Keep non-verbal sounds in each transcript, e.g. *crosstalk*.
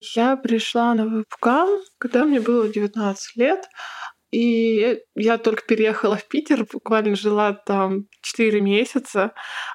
Я пришла на вебкам, когда мне было 19 лет. И я только переехала в Питер, буквально жила там 4 месяца.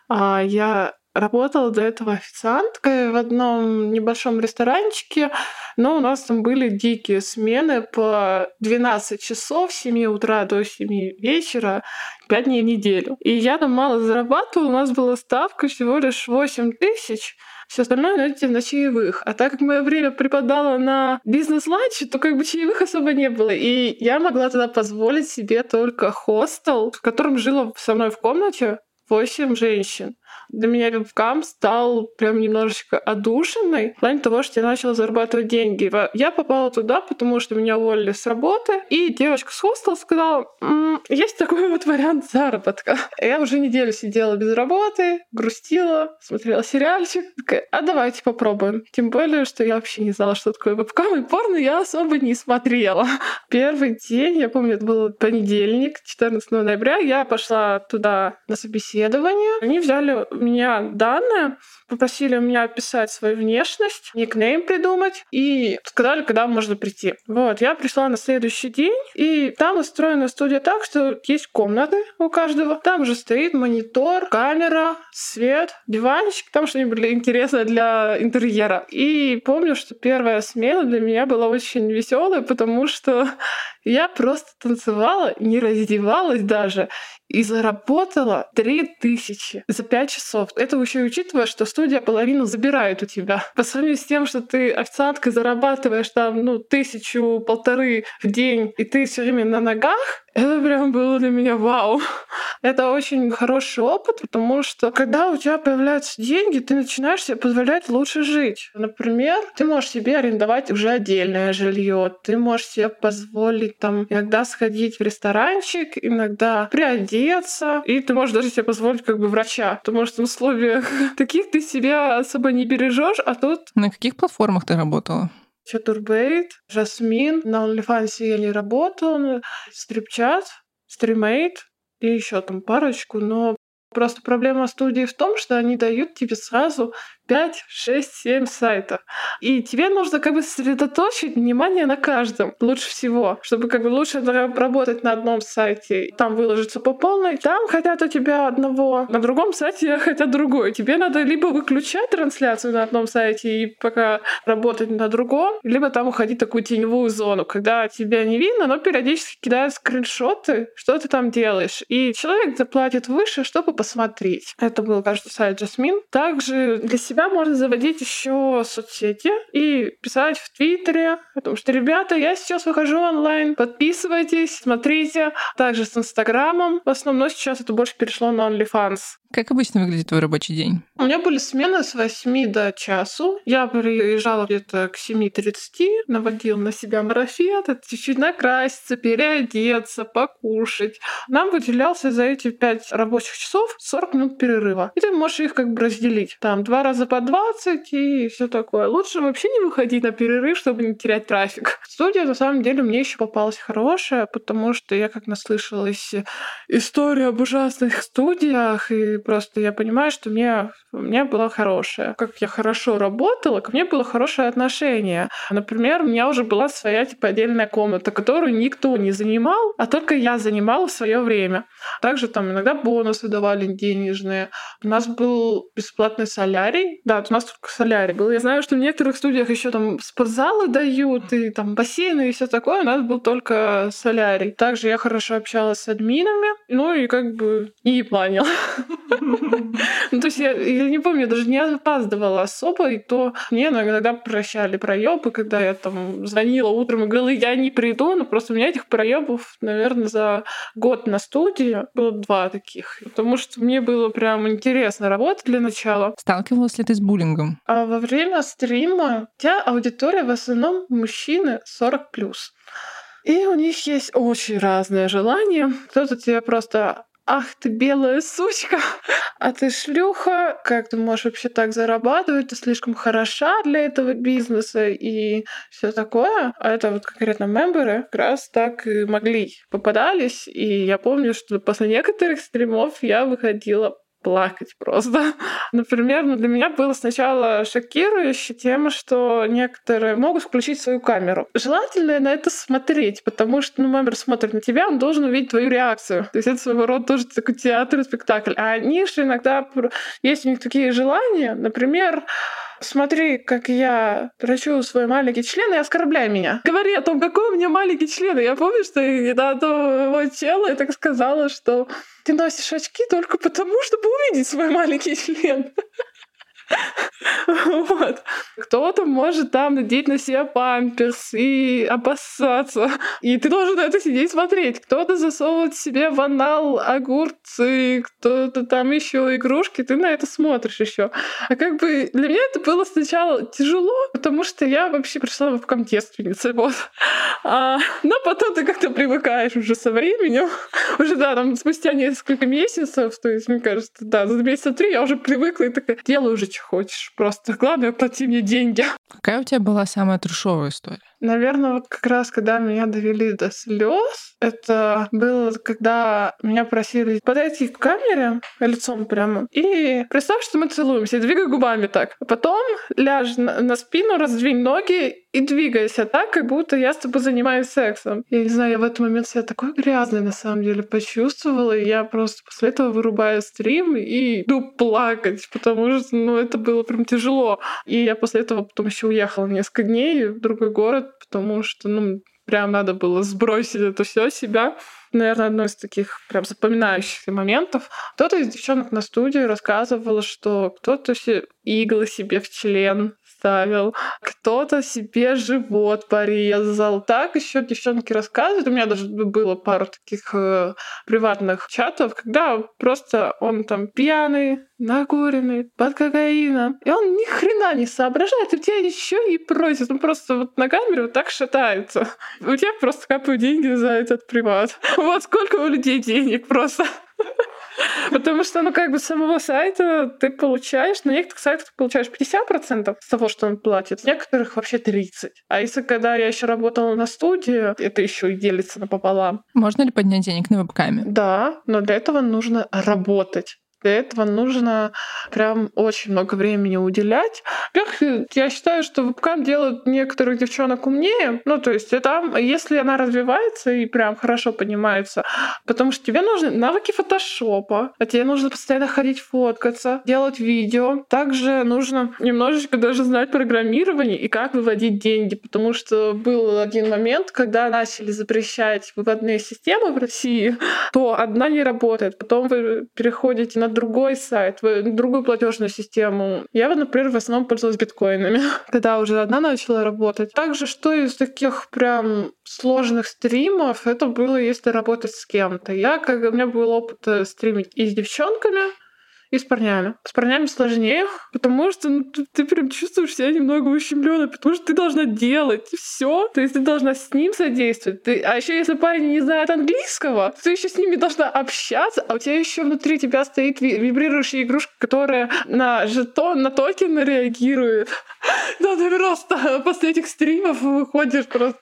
А Я работала до этого официанткой в одном небольшом ресторанчике, но у нас там были дикие смены по 12 часов с 7 утра до 7 вечера, 5 дней в неделю. И я там мало зарабатывала, у нас была ставка всего лишь 8 тысяч, все остальное найдете на чаевых. А так как мое время припадало на бизнес-ланч, то как бы чаевых особо не было. И я могла тогда позволить себе только хостел, в котором жила со мной в комнате 8 женщин для меня вебкам стал прям немножечко одушенной в плане того, что я начала зарабатывать деньги. Я попала туда, потому что меня уволили с работы, и девочка с хостела сказала, М, есть такой вот вариант заработка. Я уже неделю сидела без работы, грустила, смотрела сериальчик, такая, а давайте попробуем. Тем более, что я вообще не знала, что такое вебкам, и порно я особо не смотрела. Первый день, я помню, это был понедельник, 14 ноября, я пошла туда на собеседование. Они взяли меня данные, попросили у меня описать свою внешность, никнейм придумать и сказали, когда можно прийти. Вот, я пришла на следующий день, и там устроена студия так, что есть комнаты у каждого. Там уже стоит монитор, камера, свет, диванчик, там что-нибудь интересное для интерьера. И помню, что первая смена для меня была очень веселая, потому что *laughs* я просто танцевала, не раздевалась даже и заработала 3000 за 5 часов. Это еще и учитывая, что студия половину забирает у тебя. По сравнению с тем, что ты официанткой зарабатываешь там, ну, тысячу, полторы в день, и ты все время на ногах, это прям было для меня вау. *laughs* Это очень хороший опыт, потому что когда у тебя появляются деньги, ты начинаешь себе позволять лучше жить. Например, ты можешь себе арендовать уже отдельное жилье, ты можешь себе позволить там иногда сходить в ресторанчик, иногда приодеться, и ты можешь даже себе позволить как бы врача, потому что в условиях *laughs* таких ты себя особо не бережешь, а тут... На каких платформах ты работала? Чатурбейт, Жасмин. На OnlyFans я не работала. Стрипчат, Стримейт и еще там парочку, но Просто проблема студии в том, что они дают тебе сразу 5, 6, 7 сайтов. И тебе нужно как бы сосредоточить внимание на каждом лучше всего, чтобы как бы лучше работать на одном сайте, там выложиться по полной. Там хотят у тебя одного, на другом сайте *laughs* хотят другой. Тебе надо либо выключать трансляцию на одном сайте и пока работать на другом, либо там уходить в такую теневую зону, когда тебя не видно, но периодически кидают скриншоты, что ты там делаешь. И человек заплатит выше, чтобы посмотреть. Это был, кажется, сайт Jasmine. Также для себя себя можно заводить еще соцсети и писать в Твиттере, потому что, ребята, я сейчас выхожу онлайн, подписывайтесь, смотрите. Также с Инстаграмом. В основном, но сейчас это больше перешло на OnlyFans. Как обычно выглядит твой рабочий день? У меня были смены с 8 до часу. Я приезжала где-то к 7.30, наводила на себя марафет, чуть-чуть накраситься, переодеться, покушать. Нам выделялся за эти 5 рабочих часов 40 минут перерыва. И ты можешь их как бы разделить. Там два раза по 20 и все такое. Лучше вообще не выходить на перерыв, чтобы не терять трафик. Студия, на самом деле, мне еще попалась хорошая, потому что я как наслышалась историю об ужасных студиях и просто я понимаю, что мне, у меня было хорошее. Как я хорошо работала, ко мне было хорошее отношение. Например, у меня уже была своя типа отдельная комната, которую никто не занимал, а только я занимала в свое время. Также там иногда бонусы давали денежные. У нас был бесплатный солярий. Да, у нас только солярий был. Я знаю, что в некоторых студиях еще там спортзалы дают, и там бассейны и все такое. У нас был только солярий. Также я хорошо общалась с админами, ну и как бы и планила. *laughs* Ну, то есть я, я не помню, даже не опаздывала особо, и то мне иногда прощали проебы, когда я там звонила утром и говорила, я не приду, но просто у меня этих проебов, наверное, за год на студии было два таких. Потому что мне было прям интересно работать для начала. Сталкивалась ли ты с буллингом? А во время стрима у тебя аудитория в основном мужчины 40+. И у них есть очень разные желания. Кто-то тебе просто ах ты белая сучка, *laughs* а ты шлюха, как ты можешь вообще так зарабатывать, ты слишком хороша для этого бизнеса и все такое. А это вот конкретно мемберы как раз так и могли попадались. И я помню, что после некоторых стримов я выходила плакать просто. *laughs* Например, ну, для меня было сначала шокирующе тема, что некоторые могут включить свою камеру. Желательно на это смотреть, потому что, ну, мамер смотрит на тебя, он должен увидеть твою реакцию. То есть это своего рода тоже такой театр и спектакль. А они же иногда... Есть у них такие желания, например, смотри, как я трачу свой маленький член и оскорбляй меня. Говори о том, какой у меня маленький член. Я помню, что на его тело я так сказала, что ты носишь очки только потому, чтобы увидеть свой маленький член. *laughs* Вот. Кто-то может там надеть на себя памперс и опасаться. И ты должен это сидеть смотреть. Кто-то засовывает себе в анал огурцы, кто-то там еще игрушки. Ты на это смотришь еще. А как бы для меня это было сначала тяжело, потому что я вообще пришла в девственницей. Вот. А, но потом ты как-то привыкаешь уже со временем. *laughs* Уже, да, там спустя несколько месяцев, то есть, мне кажется, да, за месяца три я уже привыкла и такая, делаю уже, что хочешь. Просто *laughs* главное, плати мне деньги. Какая у тебя была самая трешовая история? Наверное, вот как раз, когда меня довели до слез, это было, когда меня просили подойти к камере лицом прямо и представь, что мы целуемся, и двигай губами так. А потом ляжь на, на спину, раздвинь ноги и двигайся так, как будто я с тобой занимаюсь сексом. Я не знаю, я в этот момент себя такой грязной на самом деле почувствовала, и я просто после этого вырубаю стрим и иду плакать, потому что, ну, это было прям тяжело. И я после этого потом еще уехала несколько дней в другой город, потому что, ну, прям надо было сбросить это все себя. Наверное, одно из таких прям запоминающихся моментов. Кто-то из девчонок на студии рассказывал, что кто-то иглы себе в член ставил, кто-то себе живот порезал. Так еще девчонки рассказывают. У меня даже было пару таких э, приватных чатов, когда просто он там пьяный, накуренный, под кокаином. И он ни хрена не соображает, и тебя еще и просит. Он просто вот на камере вот так шатается. У тебя просто капают деньги за этот приват. Вот сколько у людей денег просто. *laughs* Потому что, ну, как бы самого сайта ты получаешь, на некоторых сайтах ты получаешь 50% с того, что он платит, в некоторых вообще 30%. А если когда я еще работала на студии, это еще и делится напополам. Можно ли поднять денег на вебкаме? Да, но для этого нужно работать. Для этого нужно прям очень много времени уделять. Во-первых, я считаю, что вебкам делают некоторых девчонок умнее. Ну, то есть там, если она развивается и прям хорошо понимается, потому что тебе нужны навыки фотошопа, а тебе нужно постоянно ходить фоткаться, делать видео. Также нужно немножечко даже знать программирование и как выводить деньги, потому что был один момент, когда начали запрещать выводные системы в России, то одна не работает, потом вы переходите на другой сайт, другую платежную систему. Я, например, в основном пользовалась биткоинами, *laughs* когда уже одна начала работать. Также, что из таких прям сложных стримов, это было, если работать с кем-то. Я, как у меня был опыт э, стримить и с девчонками, и с парнями. С парнями сложнее, потому что ну, ты, ты прям чувствуешь себя немного ущемленной, потому что ты должна делать все. То есть ты должна с ним содействовать. Ты... А еще если парень не знает английского, ты еще с ними должна общаться, а у тебя еще внутри тебя стоит вибрирующая игрушка, которая на жетон, на токен реагирует. *laughs* Да, ты просто *laughs* после этих стримов выходишь просто.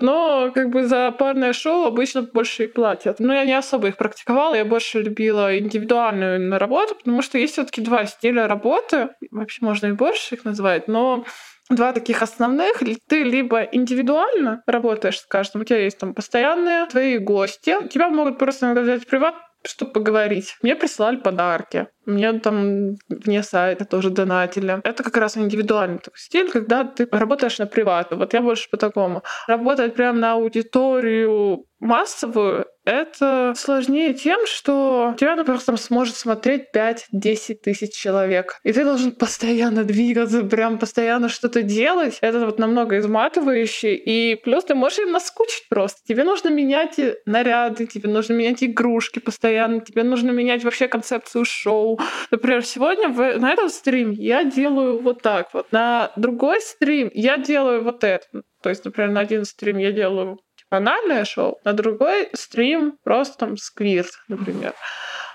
Но как бы за парное шоу обычно больше и платят. Но я не особо их практиковала, я больше любила индивидуальную работу, потому что есть все таки два стиля работы. Вообще можно и больше их назвать, но два таких основных. Ты либо индивидуально работаешь с каждым, у тебя есть там постоянные твои гости. Тебя могут просто иногда взять в приват, чтобы поговорить. Мне присылали подарки. Мне там вне сайта тоже донатили. Это как раз индивидуальный такой стиль, когда ты работаешь на приват. Вот я больше по такому. Работать прямо на аудиторию массовую это сложнее тем, что тебя, например, там сможет смотреть 5-10 тысяч человек. И ты должен *laughs* постоянно двигаться, прям постоянно что-то делать. Это вот намного изматывающе. И плюс ты можешь им наскучить просто. Тебе нужно менять наряды, тебе нужно менять игрушки постоянно, тебе нужно менять вообще концепцию шоу. Например, сегодня в, на этом стриме я делаю вот так вот. На другой стрим я делаю вот это. То есть, например, на один стрим я делаю банальное шоу, на другой стрим просто там сквирт, например.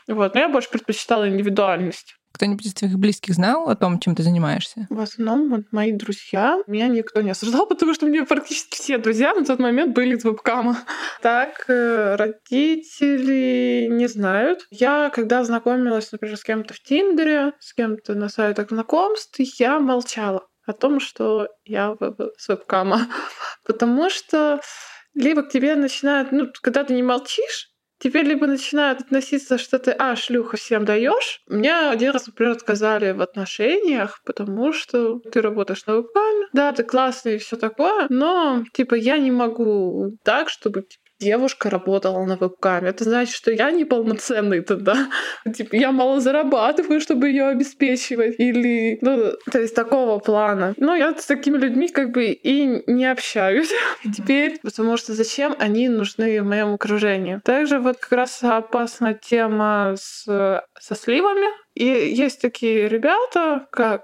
Вот. Но я больше предпочитала индивидуальность. Кто-нибудь из твоих близких знал о том, чем ты занимаешься? В основном вот мои друзья. Меня никто не осуждал, *laughs* потому что мне практически все друзья на тот момент были из вебкама. Так, э, родители не знают. Я, когда знакомилась, например, с кем-то в Тиндере, с кем-то на сайтах знакомств, я молчала о том, что я с вебкама. *laughs* Потому что либо к тебе начинают, ну, когда ты не молчишь, Теперь либо начинают относиться, что ты, а, шлюха, всем даешь. Мне один раз, например, отказали в отношениях, потому что ты работаешь на вебкаме. Да, ты классный и все такое, но, типа, я не могу так, чтобы девушка работала на вебкаме. Это значит, что я неполноценный тогда. *laughs* Типа, я мало зарабатываю, чтобы ее обеспечивать. Или, ну, то есть такого плана. Но я с такими людьми как бы и не общаюсь *laughs* теперь, потому что зачем они нужны в моем окружении. Также вот как раз опасна тема с, со сливами. И есть такие ребята, как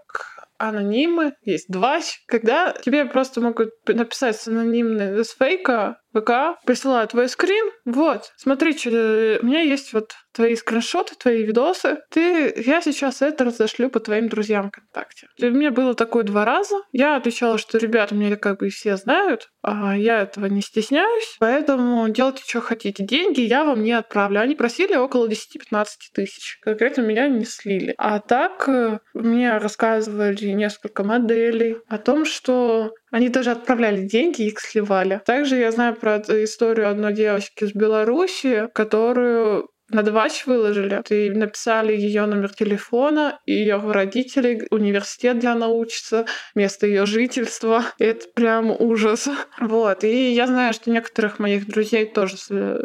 анонимы, есть двач, когда тебе просто могут написать с анонимной с фейка ВК, присылают твой скрин. Вот, смотри, что, у меня есть вот твои скриншоты, твои видосы. Ты, я сейчас это разошлю по твоим друзьям ВКонтакте. У меня было такое два раза. Я отвечала, что ребята меня как бы все знают, а я этого не стесняюсь, поэтому делайте, что хотите. Деньги я вам не отправлю. Они просили около 10-15 тысяч. Конкретно меня не слили. А так э, мне рассказывали несколько моделей о том, что они даже отправляли деньги их сливали. Также я знаю про историю одной девочки из Беларуси, которую на двач выложили. И написали ее номер телефона, ее родителей, университет, где она учится, место ее жительства. И это прям ужас. Вот. И я знаю, что некоторых моих друзей тоже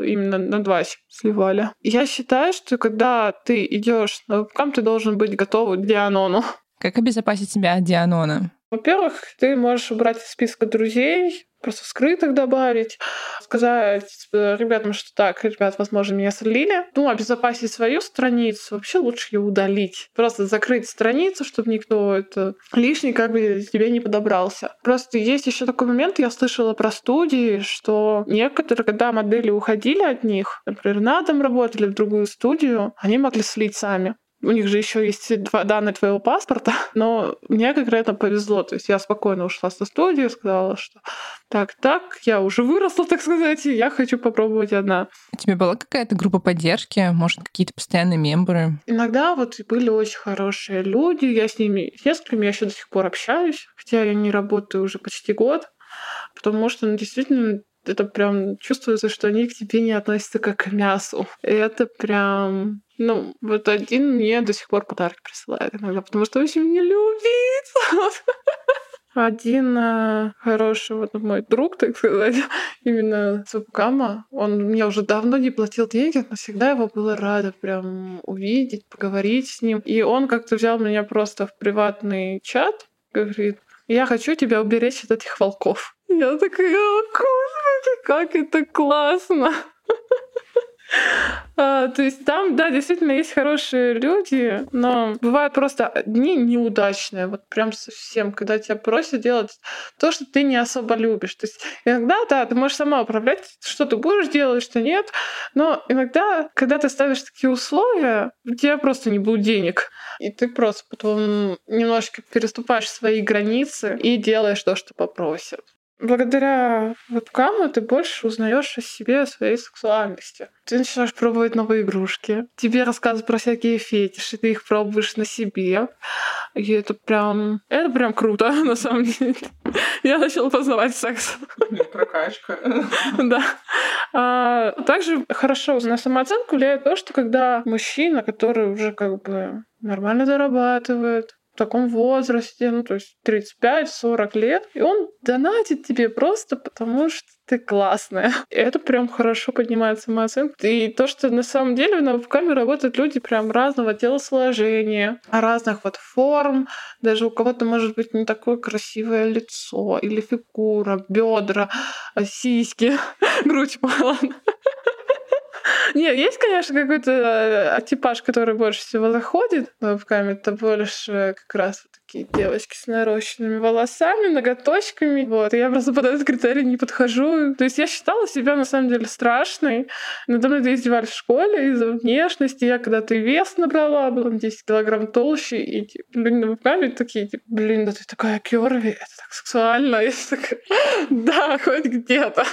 именно на двач сливали. Я считаю, что когда ты идешь на вебкам, ты должен быть готов к Дианону. Как обезопасить себя от Дианона? Во-первых, ты можешь убрать из списка друзей, просто скрытых добавить, сказать ребятам, что так, ребят, возможно, меня слили. Ну, обезопасить свою страницу, вообще лучше ее удалить. Просто закрыть страницу, чтобы никто это лишний как бы тебе не подобрался. Просто есть еще такой момент, я слышала про студии, что некоторые, когда модели уходили от них, например, на дом работали в другую студию, они могли слить сами у них же еще есть два данные твоего паспорта, *laughs* но мне конкретно повезло. То есть я спокойно ушла со студии, сказала, что так, так, я уже выросла, *laughs* так сказать, и я хочу попробовать одна. У тебя была какая-то группа поддержки, может, какие-то постоянные мембры? Иногда вот были очень хорошие люди, я с ними, с несколькими я еще до сих пор общаюсь, хотя я не работаю уже почти год, потому что ну, действительно это прям чувствуется, что они к тебе не относятся как к мясу. И это прям ну, вот один мне до сих пор подарки присылает иногда, потому что очень меня любит. *laughs* Один э, хороший вот мой друг, так сказать, *laughs* именно Цупкама, он мне уже давно не платил деньги, но всегда его было рада прям увидеть, поговорить с ним. И он как-то взял меня просто в приватный чат, говорит, я хочу тебя уберечь от этих волков. Я такая, господи, как это классно! А, то есть там, да, действительно есть хорошие люди, но бывают просто дни неудачные, вот прям совсем, когда тебя просят делать то, что ты не особо любишь. То есть иногда, да, ты можешь сама управлять, что ты будешь делать, что нет, но иногда, когда ты ставишь такие условия, у тебя просто не будет денег. И ты просто потом немножко переступаешь свои границы и делаешь то, что попросят. Благодаря вебкаму ты больше узнаешь о себе, о своей сексуальности. Ты начинаешь пробовать новые игрушки. Тебе рассказывают про всякие фетиши, ты их пробуешь на себе. И это прям... Это прям круто, *laughs* на самом деле. Я начала познавать секс. Прокачка. Да. А, также хорошо на самооценку влияет то, что когда мужчина, который уже как бы нормально зарабатывает, в таком возрасте, ну, то есть 35-40 лет, и он донатит тебе просто потому, что ты классная. И это прям хорошо поднимает самооценку. И то, что на самом деле на вебкаме работают люди прям разного телосложения, разных вот форм. Даже у кого-то может быть не такое красивое лицо или фигура, бедра, сиськи, *laughs* грудь, ладно. Не, есть, конечно, какой-то э, типаж, который больше всего заходит вебкаме. Это больше как раз такие девочки с нарощенными волосами, ноготочками. Вот. И я просто под этот критерий не подхожу. То есть я считала себя на самом деле страшной. Надо мной издевались в школе из-за внешности. Я когда-то вес набрала, была на 10 килограмм толще. И типа, люди на вебкаме такие, типа, блин, да ты такая кёрви, это так сексуально. *laughs* Я такая, да, хоть где-то.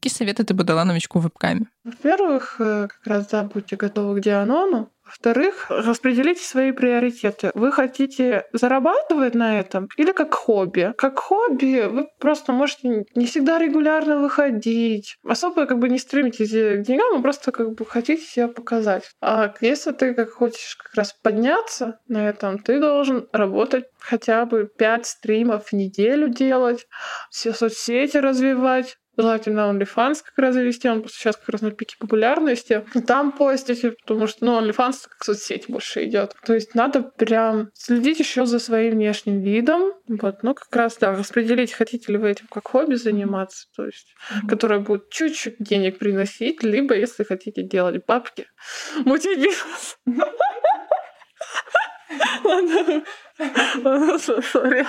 Какие советы ты бы дала новичку в вебкаме? Во-первых, э, как раз да, будьте готовы к Дианону. Во-вторых, распределите свои приоритеты. Вы хотите зарабатывать на этом или как хобби? Как хобби вы просто можете не всегда регулярно выходить. Особо как бы не стремитесь к деньгам, вы просто как бы хотите себя показать. А если ты как хочешь как раз подняться на этом, ты должен работать хотя бы 5 стримов в неделю делать, все соцсети развивать, желательно OnlyFans как раз завести, он просто сейчас как раз на пике популярности. Там постите, потому что, ну, OnlyFans как соцсеть больше идет. То есть надо прям следить еще за своим внешним видом. Вот, ну, как раз, да, распределить, хотите ли вы этим как хобби заниматься, то есть, mm-hmm. которое будет чуть-чуть денег приносить, либо, если хотите делать бабки, *laughs* мутить бизнес. *laughs* Ладно, *laughs* сори.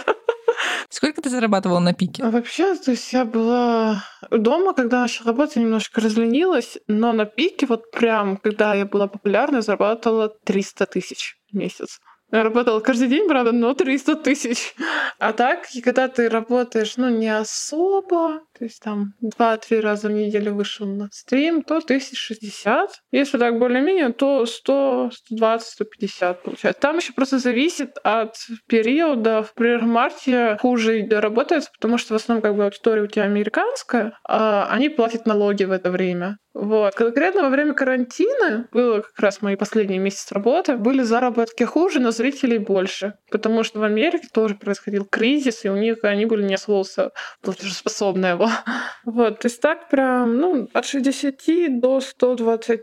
Сколько ты зарабатывала на пике? А вообще, то есть я была дома, когда начала работать, немножко разленилась, но на пике вот прям, когда я была популярна, зарабатывала 300 тысяч в месяц. Я работала каждый день, правда, но 300 тысяч. А так, когда ты работаешь, ну, не особо, то есть там 2-3 раза в неделю вышел на стрим, то 1060. Если так более-менее, то 100, 120, 150 получается. Там еще просто зависит от периода. В марте хуже работает, потому что в основном как бы аудитория у тебя американская, а они платят налоги в это время. Вот. Конкретно во время карантина, было как раз мои последние месяцы работы, были заработки хуже, но зрителей больше. Потому что в Америке тоже происходил кризис, и у них они были не особо платежеспособные. Вот. *laughs* То есть так прям, ну, от 60 до 120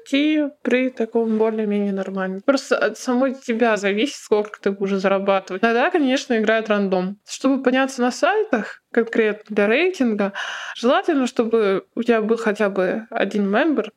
при таком более-менее нормальном. Просто от самой тебя зависит, сколько ты будешь зарабатывать. Тогда, конечно, играет рандом. Чтобы подняться на сайтах, конкретно для рейтинга, желательно, чтобы у тебя был хотя бы один мембер,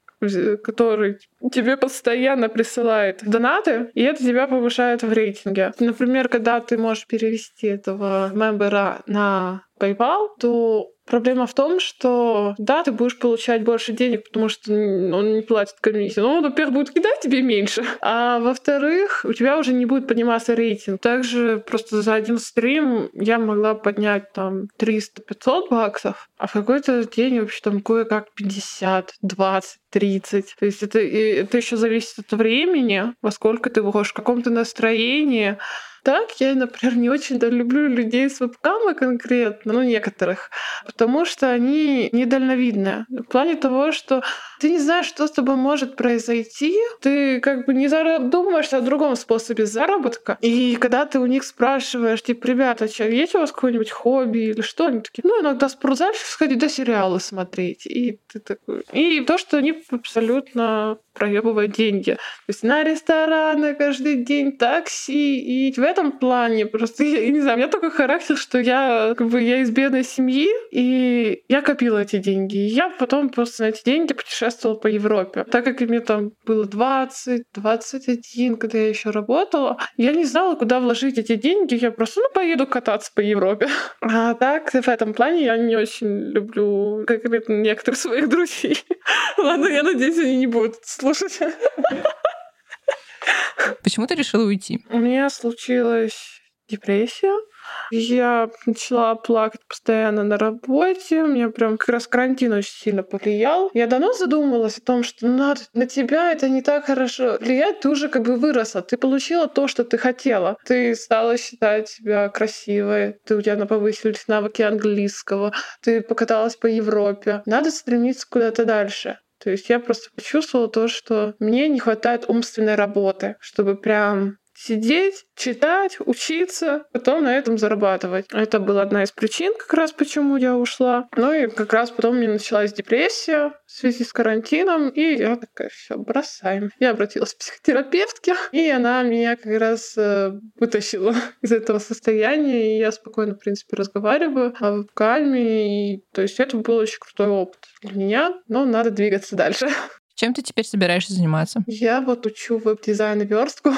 который тебе постоянно присылает донаты, и это тебя повышает в рейтинге. Например, когда ты можешь перевести этого мембера на PayPal, то Проблема в том, что да, ты будешь получать больше денег, потому что он не платит комиссию. Но он, во-первых, будет кидать тебе меньше, а во-вторых, у тебя уже не будет подниматься рейтинг. Также просто за один стрим я могла поднять там 300-500 баксов, а в какой-то день вообще там кое-как 50, 20, 30. То есть это, это еще зависит от времени, во сколько ты выходишь, в каком то настроении. Так, я, например, не очень да, люблю людей с вебкамой конкретно, ну, некоторых, потому что они недальновидные. В плане того, что ты не знаешь, что с тобой может произойти, ты как бы не задумываешься о другом способе заработка. И когда ты у них спрашиваешь, типа, ребята, что, есть у вас какое-нибудь хобби или что? Они такие, ну, иногда спортзал сходить, да сериалы смотреть. И ты такой... И то, что они абсолютно проебывать деньги. То есть на рестораны каждый день, такси. И в этом плане просто, я, не знаю, у меня такой характер, что я как бы я из бедной семьи, и я копила эти деньги. И я потом просто на эти деньги путешествовала по Европе. Так как мне там было 20, 21, когда я еще работала, я не знала, куда вложить эти деньги. Я просто, ну, поеду кататься по Европе. *laughs* А так, в этом плане я не очень люблю конкретно некоторых своих друзей. *laughs* Ладно, я надеюсь, они не будут слушать. *laughs* Почему ты решила уйти? У меня случилась депрессия. Я начала плакать постоянно на работе. Мне прям как раз карантин очень сильно повлиял. Я давно задумывалась о том, что на, на тебя это не так хорошо влияет. Ты уже как бы выросла. Ты получила то, что ты хотела. Ты стала считать себя красивой. Ты, у тебя повысились навыки английского. Ты покаталась по Европе. Надо стремиться куда-то дальше. То есть я просто почувствовала то, что мне не хватает умственной работы, чтобы прям сидеть, читать, учиться, потом на этом зарабатывать. Это была одна из причин, как раз почему я ушла. Ну и как раз потом мне началась депрессия в связи с карантином, и я такая, все, бросаем. Я обратилась к психотерапевтке, и она меня как раз э, вытащила *laughs* из этого состояния, и я спокойно, в принципе, разговариваю о вебкаме, и то есть это был очень крутой опыт для меня, но надо двигаться дальше. Чем ты теперь собираешься заниматься? Я вот учу веб-дизайн и верстку.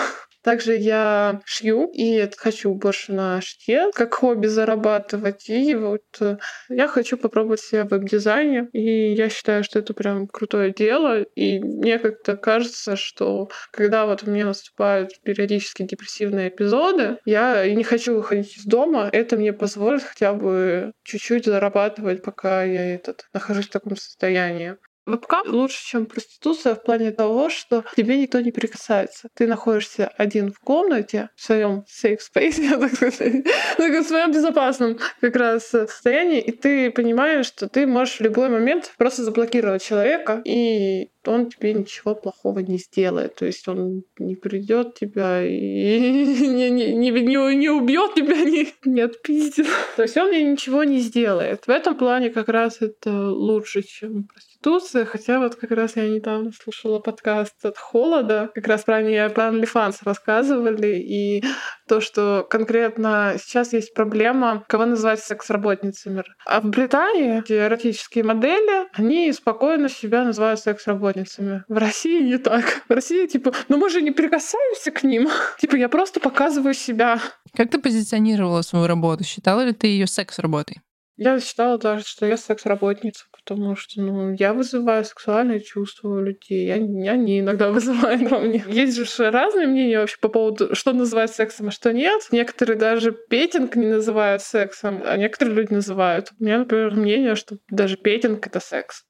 Также я шью и хочу больше на шитье, как хобби зарабатывать. И вот э, я хочу попробовать себя в веб-дизайне. И я считаю, что это прям крутое дело. И мне как-то кажется, что когда вот у меня наступают периодически депрессивные эпизоды, я не хочу выходить из дома. Это мне позволит хотя бы чуть-чуть зарабатывать, пока я этот, нахожусь в таком состоянии. Вебкам лучше, чем проституция в плане того, что тебе никто не прикасается. Ты находишься один в комнате, в своем safe space, *laughs* я так сказать, в своем безопасном как раз состоянии, и ты понимаешь, что ты можешь в любой момент просто заблокировать человека, и он тебе ничего плохого не сделает. То есть он не придет тебя и *laughs* не, не, не, не, не убьет тебя, не, *laughs* не отпиздит. То есть он мне ничего не сделает. В этом плане как раз это лучше, чем проституция. Хотя вот как раз я недавно слушала подкаст от Холода, как раз про, они, про OnlyFans рассказывали, и то, что конкретно сейчас есть проблема, кого называть секс-работницами. А в Британии эротические модели, они спокойно себя называют секс-работницами. В России не так. В России типа, ну мы же не прикасаемся к ним. *laughs* типа я просто показываю себя. Как ты позиционировала свою работу? Считала ли ты ее секс-работой? Я считала даже, что я секс-работница, потому что ну, я вызываю сексуальные чувства у людей. Я, они иногда *laughs* вызывают во мне. Есть же разные мнения вообще по поводу, что называть сексом, а что нет. Некоторые даже петинг не называют сексом, а некоторые люди называют. У меня, например, мнение, что даже петинг — это секс.